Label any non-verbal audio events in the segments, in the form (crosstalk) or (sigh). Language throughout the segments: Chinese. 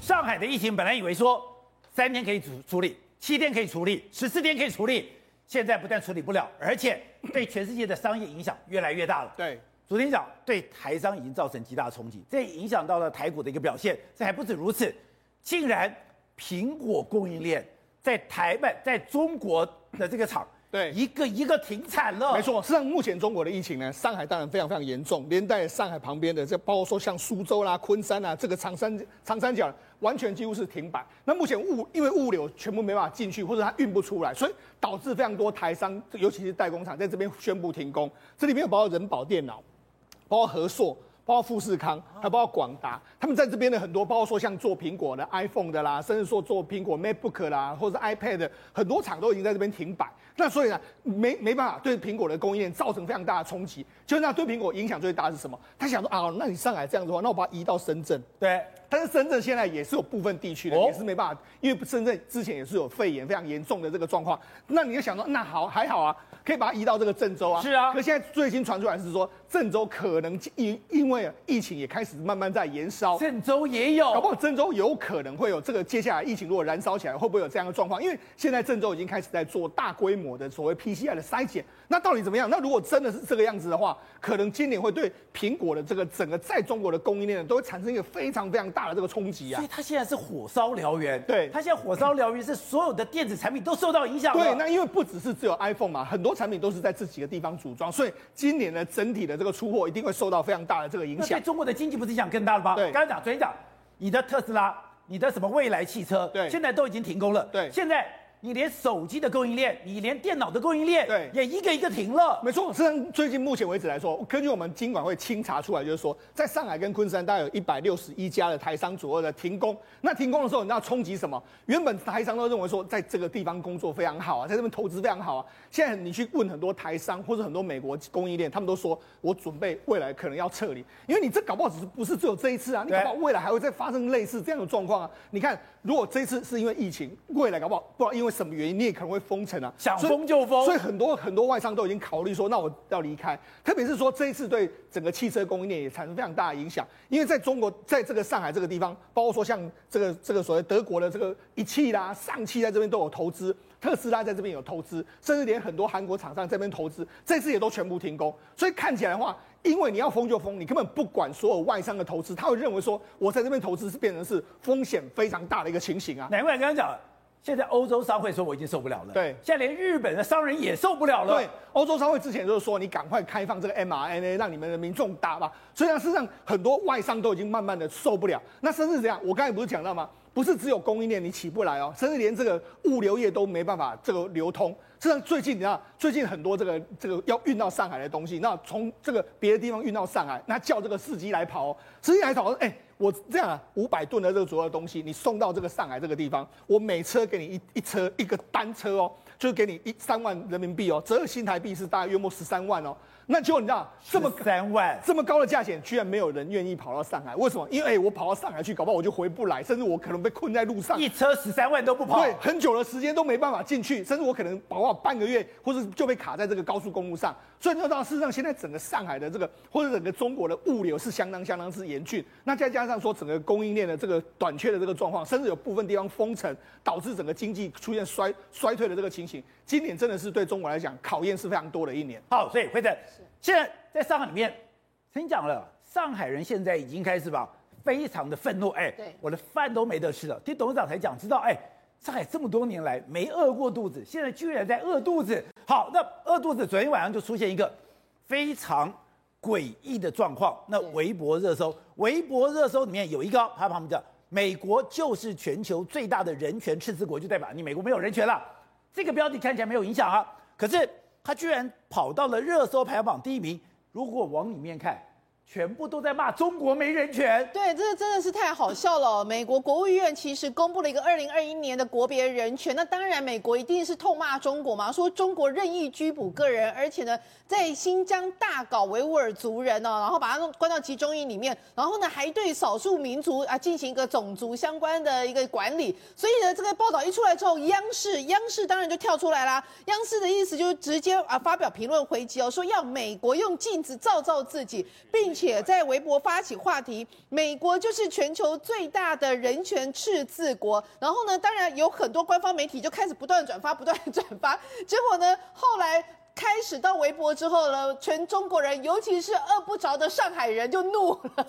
上海的疫情本来以为说三天可以处处理，七天可以处理，十四天可以处理，现在不但处理不了，而且对全世界的商业影响越来越大了。对，昨天讲对台商已经造成极大冲击，这影响到了台股的一个表现。这还不止如此，竟然苹果供应链在台湾在中国的这个厂。对，一个一个停产了。没错，实际上目前中国的疫情呢，上海当然非常非常严重，连带上海旁边的这包括说像苏州啦、昆山啊，这个长三长三角完全几乎是停摆。那目前物因为物流全部没办法进去，或者它运不出来，所以导致非常多台商，尤其是代工厂在这边宣布停工。这里面有包括人保电脑，包括和硕。包括富士康，还包括广达，他们在这边的很多，包括说像做苹果的 iPhone 的啦，甚至说做苹果 MacBook 啦，或者 iPad，很多厂都已经在这边停摆。那所以呢，没没办法对苹果的供应链造成非常大的冲击。就那对苹果影响最大是什么？他想说啊，那你上海这样子的话，那我把它移到深圳。对，但是深圳现在也是有部分地区的，也是没办法，因为深圳之前也是有肺炎非常严重的这个状况。那你就想说，那好还好啊，可以把它移到这个郑州啊。是啊。可现在最新传出来是说，郑州可能因因为疫情也开始慢慢在延烧。郑州也有，搞不好郑州有可能会有这个接下来疫情如果燃烧起来，会不会有这样的状况？因为现在郑州已经开始在做大规模的所谓 PCR 的筛检。那到底怎么样？那如果真的是这个样子的话，可能今年会对苹果的这个整个在中国的供应链都会产生一个非常非常大的这个冲击啊！所以它现在是火烧燎原。对，它现在火烧燎原是所有的电子产品都受到影响。对，那因为不只是只有 iPhone 嘛，很多产品都是在这几个地方组装，所以今年的整体的这个出货一定会受到非常大的这个影响。对中国的经济不是影响更大了吗？对，刚才讲，昨天讲，你的特斯拉，你的什么未来汽车，对，现在都已经停工了。对，现在。你连手机的供应链，你连电脑的供应链，对，也一个一个停了。没错，虽然最近目前为止来说，根据我们金管会清查出来，就是说，在上海跟昆山大概有一百六十一家的台商左右的停工。那停工的时候，你知道冲击什么？原本台商都认为说，在这个地方工作非常好啊，在这边投资非常好啊。现在你去问很多台商或者很多美国供应链，他们都说，我准备未来可能要撤离，因为你这搞不好只是不是只有这一次啊，你搞不好未来还会再发生类似这样的状况啊。你看，如果这一次是因为疫情，未来搞不好不知道因为什么原因，你也可能会。封城啊，想封就封，所以很多很多外商都已经考虑说，那我要离开。特别是说这一次对整个汽车供应链也产生非常大的影响，因为在中国，在这个上海这个地方，包括说像这个这个所谓德国的这个一汽啦、上汽在这边都有投资，特斯拉在这边有投资，甚至连很多韩国厂商在这边投资，这次也都全部停工。所以看起来的话，因为你要封就封，你根本不管所有外商的投资，他会认为说我在这边投资是变成是风险非常大的一个情形啊。难怪刚刚讲。现在欧洲商会说我已经受不了了，对，现在连日本的商人也受不了了。对，欧洲商会之前就是说，你赶快开放这个 mRNA，让你们的民众打吧。所以呢，事实上很多外商都已经慢慢的受不了。那甚至这样，我刚才不是讲到吗？不是只有供应链你起不来哦，甚至连这个物流业都没办法这个流通。实际上最近你知道，最近很多这个这个要运到上海的东西，那从这个别的地方运到上海，那叫这个司机来跑哦，司机来跑，哎。我这样啊，五百吨的这个主要的东西，你送到这个上海这个地方，我每车给你一一车一个单车哦，就是给你一三万人民币哦，折合新台币是大概约莫十三万哦。那结果你知道这么三万这么高的价钱，居然没有人愿意跑到上海？为什么？因为、欸、我跑到上海去，搞不好我就回不来，甚至我可能被困在路上。一车十三万都不跑，对，很久的时间都没办法进去，甚至我可能跑了半个月，或者就被卡在这个高速公路上。所以你知道，事实上现在整个上海的这个或者整个中国的物流是相当相当之严峻。那再加上说整个供应链的这个短缺的这个状况，甚至有部分地方封城，导致整个经济出现衰衰退的这个情形。今年真的是对中国来讲考验是非常多的一年。好，所以会在现在。在上海里面，先讲了，上海人现在已经开始吧，非常的愤怒，哎，对，我的饭都没得吃了。听董事长才讲，知道，哎，上海这么多年来没饿过肚子，现在居然在饿肚子。好，那饿肚子，昨天晚上就出现一个非常诡异的状况。那微博热搜，微博热搜里面有一个，他旁边叫“美国就是全球最大的人权赤字国”，就代表你美国没有人权了。这个标题看起来没有影响啊，可是他居然跑到了热搜排行榜第一名。如果往里面看，全部都在骂中国没人权，对，这个真的是太好笑了。(laughs) 美国国务院其实公布了一个二零二一年的国别人权，那当然美国一定是痛骂中国嘛，说中国任意拘捕个人，而且呢，在新疆大搞维吾尔族人哦，然后把他弄关到集中营里面，然后呢，还对少数民族啊进行一个种族相关的一个管理。所以呢，这个报道一出来之后，央视央视当然就跳出来啦。央视的意思就是直接啊发表评论回击哦，说要美国用镜子照照自己，并。且在微博发起话题，美国就是全球最大的人权赤字国。然后呢，当然有很多官方媒体就开始不断转发，不断转发。结果呢，后来开始到微博之后呢，全中国人，尤其是饿不着的上海人就怒了。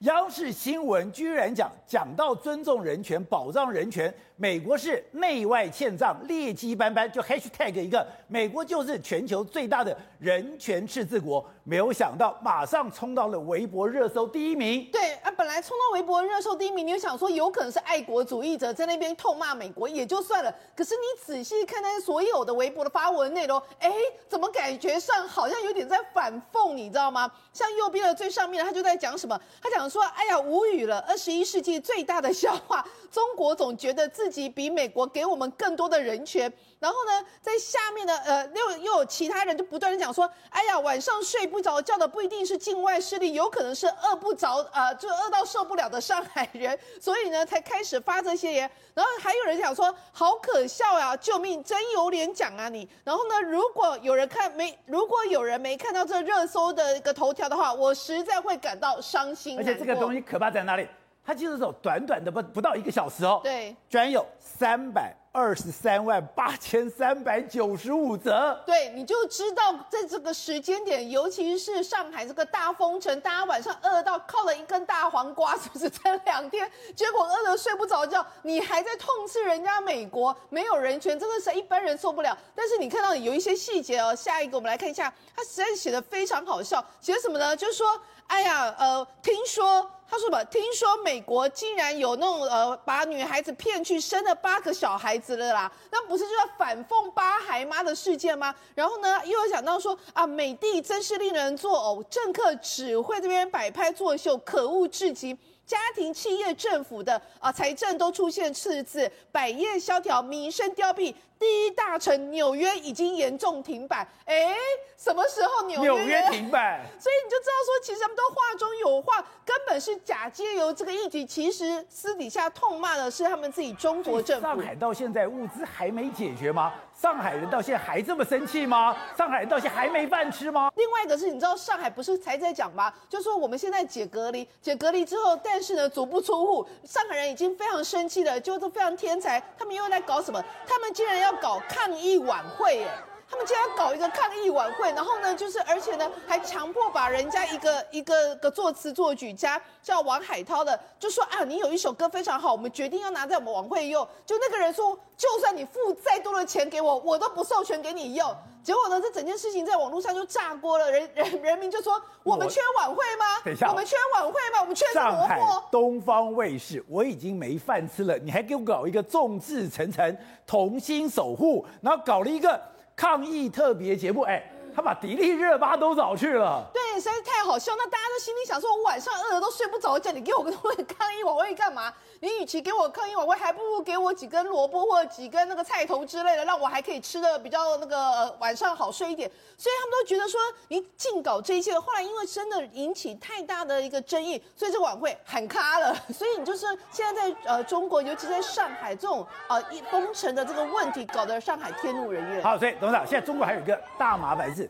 央视新闻居然讲讲到尊重人权、保障人权。美国是内外欠账，劣迹斑斑，就 hashtag 一个，美国就是全球最大的人权赤字国，没有想到马上冲到了微博热搜第一名。对啊，本来冲到微博热搜第一名，你就想说有可能是爱国主义者在那边痛骂美国也就算了，可是你仔细看那所有的微博的发文内容，哎，怎么感觉上好像有点在反讽，你知道吗？像右边的最上面，他就在讲什么？他讲说，哎呀，无语了，二十一世纪最大的笑话，中国总觉得自。自己比美国给我们更多的人权，然后呢，在下面的呃，又又有其他人就不断的讲说，哎呀，晚上睡不着觉的不一定是境外势力，有可能是饿不着，呃，就饿到受不了的上海人，(laughs) 所以呢，才开始发这些言。然后还有人讲说，好可笑呀，救命，真有脸讲啊你。然后呢，如果有人看没，如果有人没看到这热搜的一个头条的话，我实在会感到伤心。而且这个东西可怕在哪里？他就是走，短短的不不到一个小时哦，对，居然有三百二十三万八千三百九十五则。对，你就知道在这个时间点，尤其是上海这个大封城，大家晚上饿到靠了一根大黄瓜，是不是才两天？结果饿得睡不着觉，你还在痛斥人家美国没有人权，真的是一般人受不了。但是你看到有一些细节哦，下一个我们来看一下，他实在写的非常好笑，写什么呢？就是说，哎呀，呃，听说。他说吧，听说美国竟然有那种呃，把女孩子骗去生了八个小孩子了啦，那不是就要反奉八孩妈的事件吗？然后呢，又有讲到说啊，美帝真是令人作呕，政客只会这边摆拍作秀，可恶至极。家庭、企业、政府的啊财政都出现赤字，百业萧条，民生凋敝。第一大城纽约已经严重停摆，哎，什么时候纽约？纽约停摆，所以你就知道说，其实他们都话中有话，根本是假借由这个议题，其实私底下痛骂的是他们自己中国政府。上海到现在物资还没解决吗？上海人到现在还这么生气吗？上海人到现在还没饭吃吗？另外一个是，你知道上海不是才在讲吗？就说我们现在解隔离，解隔离之后，但是呢，足不出户，上海人已经非常生气了，就是非常天才，他们又在搞什么？他们竟然要。要搞抗议晚会耶，他们竟然搞一个抗议晚会，然后呢，就是而且呢，还强迫把人家一个一个个作词作曲家叫王海涛的，就说啊，你有一首歌非常好，我们决定要拿在我们晚会用。就那个人说，就算你付再多的钱给我，我都不授权给你用。结果呢，这整件事情在网络上就炸锅了，人 (laughs) 人人民就说，我们缺晚会吗？等一下，我们缺晚会吗？我们缺什么？上海东方卫视，我已经没饭吃了，你还给我搞一个众志成城同心守护，然后搞了一个抗议特别节目，哎。他把迪丽热巴都找去了，对，实在是太好笑。那大家都心里想说，我晚上饿得都睡不着觉，你给我 (laughs) 个抗议晚会干嘛？你与其给我抗议晚会，还不如给我几根萝卜或者几根那个菜头之类的，让我还可以吃的比较那个、呃、晚上好睡一点。所以他们都觉得说，你尽搞这一切。后来因为真的引起太大的一个争议，所以这个晚会喊卡了。(laughs) 所以你就是现在在呃中国，尤其在上海这种呃一封城的这个问题，搞得上海天怒人怨。好，所以董事长，现在中国还有一个大麻烦是。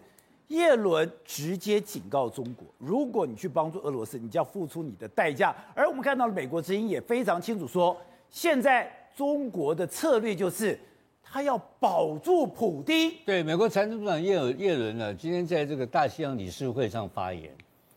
叶伦直接警告中国：如果你去帮助俄罗斯，你就要付出你的代价。而我们看到了美国之音也非常清楚说，现在中国的策略就是，他要保住普丁。对，美国财政部长叶叶伦呢，今天在这个大西洋理事会上发言，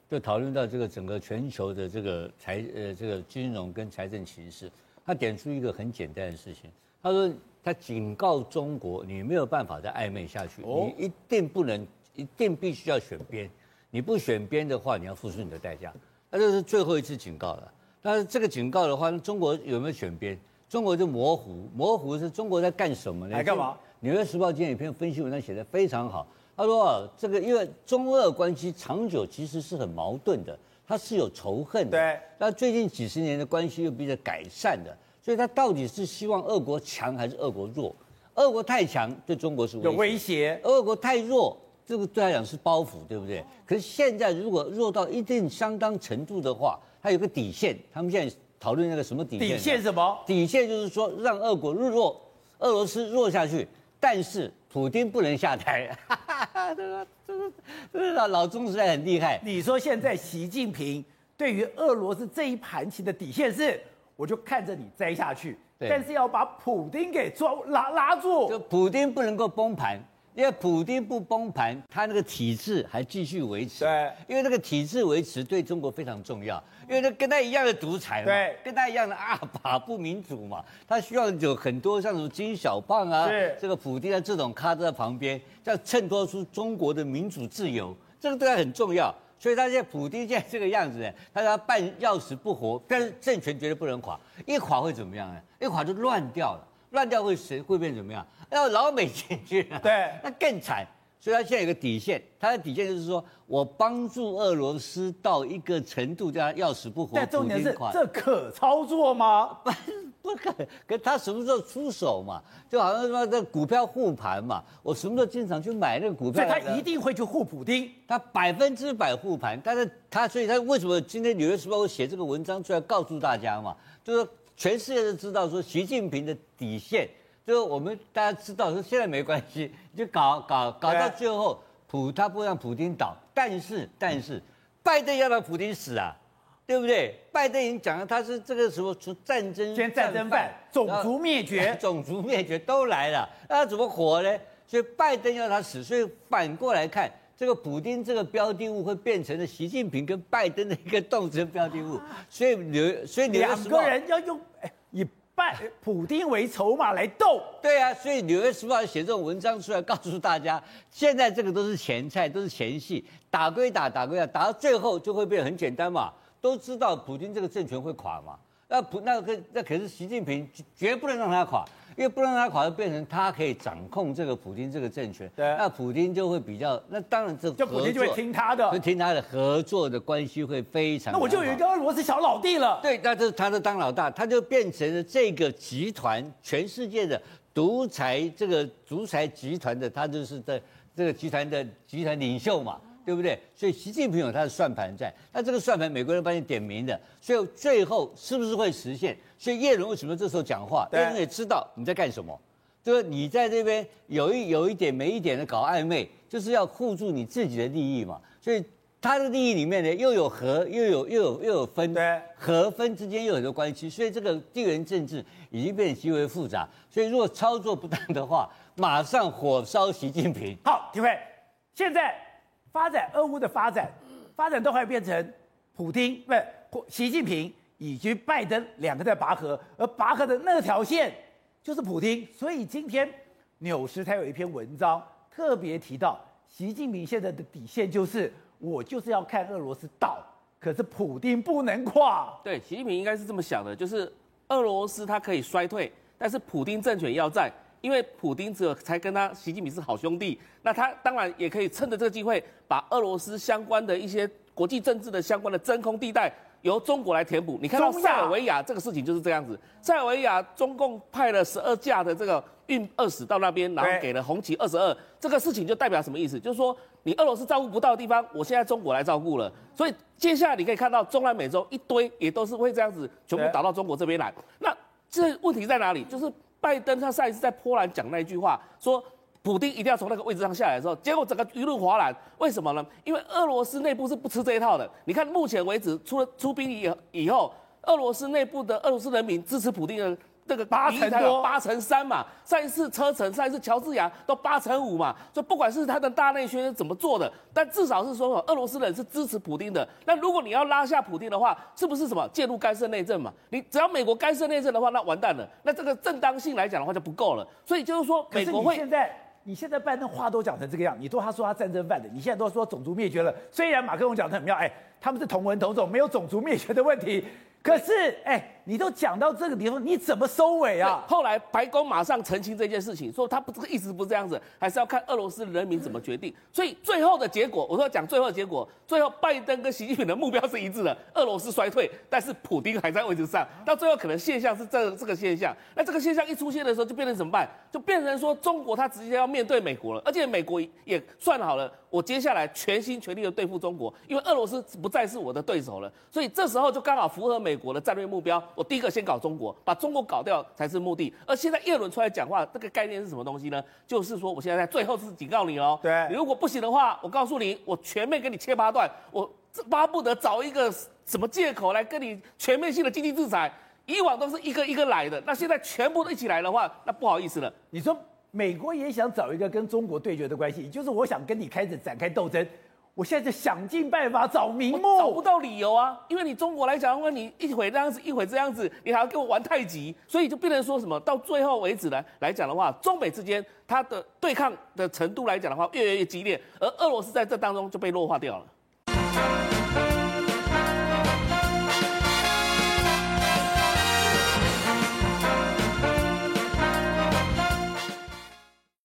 就讨论到这个整个全球的这个财呃这个金融跟财政形势。他点出一个很简单的事情，他说他警告中国，你没有办法再暧昧下去，你一定不能。一定必须要选边，你不选边的话，你要付出你的代价。那这是最后一次警告了。但是这个警告的话，中国有没有选边？中国就模糊，模糊是中国在干什么呢？来干嘛？《纽约时报》今天有一篇分析文章写得非常好。他说啊，这个因为中俄关系长久其实是很矛盾的，它是有仇恨的。对。那最近几十年的关系又比较改善的，所以他到底是希望俄国强还是俄国弱？俄国太强对中国是威胁，有威胁；俄国太弱。这个对他讲是包袱，对不对？可是现在如果弱到一定相当程度的话，他有个底线。他们现在讨论那个什么底线？底线什么？底线就是说让俄国弱，俄罗斯弱下去，但是普京不能下台。(laughs) 这个这个这个老老中实在很厉害。你说现在习近平对于俄罗斯这一盘棋的底线是，我就看着你栽下去，但是要把普丁给抓拉拉住，就普丁不能够崩盘。因为普丁不崩盘，他那个体制还继续维持。对，因为那个体制维持对中国非常重要，因为他跟他一样的独裁嘛，对，跟他一样的阿爸不民主嘛，他需要有很多像什么金小胖啊，是这个普丁啊这种咖在旁边，要衬托出中国的民主自由，这个对他很重要。所以他现在普丁现在这个样子呢，他要半要死不活，但是政权绝对不能垮，一垮会怎么样呢？一垮就乱掉了。乱掉会谁会变怎么样？(laughs) 要老美进去了，对，那更惨。所以他现在有个底线，他的底线就是说我帮助俄罗斯到一个程度，叫他要死不活。但重点是这可操作吗？不 (laughs) 不可，可他什么时候出手嘛？就好像说这股票护盘嘛，我什么时候进场去买那个股票？所以他一定会去护普丁，他百分之百护盘。但是他所以他为什么今天《纽约时报》写这个文章出来告诉大家嘛？就是。全世界都知道说习近平的底线，就是我们大家知道说现在没关系，(laughs) 就搞搞搞到最后，普他不让普丁倒，但是但是拜登要让普丁死啊，对不对？拜登已经讲了，他是这个时候从战争先战争犯，种族灭绝，(laughs) 种族灭绝都来了，那他怎么活呢？所以拜登要他死，所以反过来看。这个普丁这个标的物会变成了习近平跟拜登的一个斗争标的物，所以纽所以两个人要用以拜普丁为筹码来斗。对啊，所以《纽约时报》写这种文章出来，告诉大家，现在这个都是前菜，都是前戏，打归打，打归打，打到最后就会变得很简单嘛。都知道普京这个政权会垮嘛，那不那个那可是习近平绝不能让他垮。因为不让他垮，就变成他可以掌控这个普京这个政权，对，那普京就会比较，那当然这就普京就会听他的，就听他的合作的关系会非常。那我就有一个俄罗斯小老弟了。对，那这他就当老大，他就变成了这个集团全世界的独裁这个独裁集团的，他就是在这个集团的集团领袖嘛。对不对？所以习近平有他的算盘在，那这个算盘美国人帮你点名的，所以最后是不是会实现？所以叶伦为什么这时候讲话？叶伦也知道你在干什么，就是你在这边有一有一点没一点的搞暧昧，就是要护住你自己的利益嘛。所以他的利益里面呢，又有和又有又有又有分，对，和分之间又有很多关系，所以这个地缘政治已经变得极为复杂。所以如果操作不当的话，马上火烧习近平。好，体会现在。发展俄乌的发展，发展都会变成普丁不是习近平以及拜登两个在拔河，而拔河的那条线就是普丁。所以今天纽时他有一篇文章特别提到，习近平现在的底线就是我就是要看俄罗斯倒，可是普丁不能垮。对，习近平应该是这么想的，就是俄罗斯它可以衰退，但是普丁政权要在。因为普丁只有才跟他习近平是好兄弟，那他当然也可以趁着这个机会，把俄罗斯相关的一些国际政治的相关的真空地带由中国来填补。你看到塞尔维亚这个事情就是这样子，塞尔维亚中共派了十二架的这个运二十到那边，然后给了红旗二十二，这个事情就代表什么意思？就是说你俄罗斯照顾不到的地方，我现在中国来照顾了。所以接下来你可以看到中南美洲一堆也都是会这样子全部打到中国这边来。那这问题在哪里？就是。拜登他上一次在波兰讲那一句话，说普丁一定要从那个位置上下来的时候，结果整个舆论哗然。为什么呢？因为俄罗斯内部是不吃这一套的。你看目前为止，出了出兵以以后，俄罗斯内部的俄罗斯人民支持普丁的。这个八成多，八成三嘛。上一次车臣，上一次乔治亚都八成五嘛。所以不管是他的大内宣是怎么做的，但至少是说，俄罗斯人是支持普丁的。那如果你要拉下普丁的话，是不是什么介入干涉内政嘛？你只要美国干涉内政的话，那完蛋了。那这个正当性来讲的话就不够了。所以就是说，美国会现在，你现在拜登话都讲成这个样，你都他说他战争犯的，你现在都说种族灭绝了。虽然马克龙讲的很妙，哎，他们是同文同种，没有种族灭绝的问题。可是，哎，你都讲到这个地方，你怎么收尾啊？后来白宫马上澄清这件事情，说他不这个意思不这样子，还是要看俄罗斯人民怎么决定。所以最后的结果，我说讲最后的结果，最后拜登跟习近平的目标是一致的，俄罗斯衰退，但是普丁还在位置上。到最后可能现象是这这个现象。那这个现象一出现的时候，就变成怎么办？就变成说中国他直接要面对美国了，而且美国也算好了，我接下来全心全力的对付中国，因为俄罗斯不再是我的对手了。所以这时候就刚好符合。美国的战略目标，我第一个先搞中国，把中国搞掉才是目的。而现在叶伦出来讲话，这个概念是什么东西呢？就是说，我现在在最后是警告你哦，对，你如果不行的话，我告诉你，我全面给你切八段，我巴不得找一个什么借口来跟你全面性的经济制裁。以往都是一个一个来的，那现在全部都一起来的话，那不好意思了。你说美国也想找一个跟中国对决的关系，就是我想跟你开始展开斗争。我现在就想尽办法找名目，找不到理由啊！因为你中国来讲的话，你一会这样子，一会这样子，你还要跟我玩太极，所以就变成说什么？到最后为止呢，来讲的话，中美之间它的对抗的程度来讲的话，越来越激烈，而俄罗斯在这当中就被弱化掉了。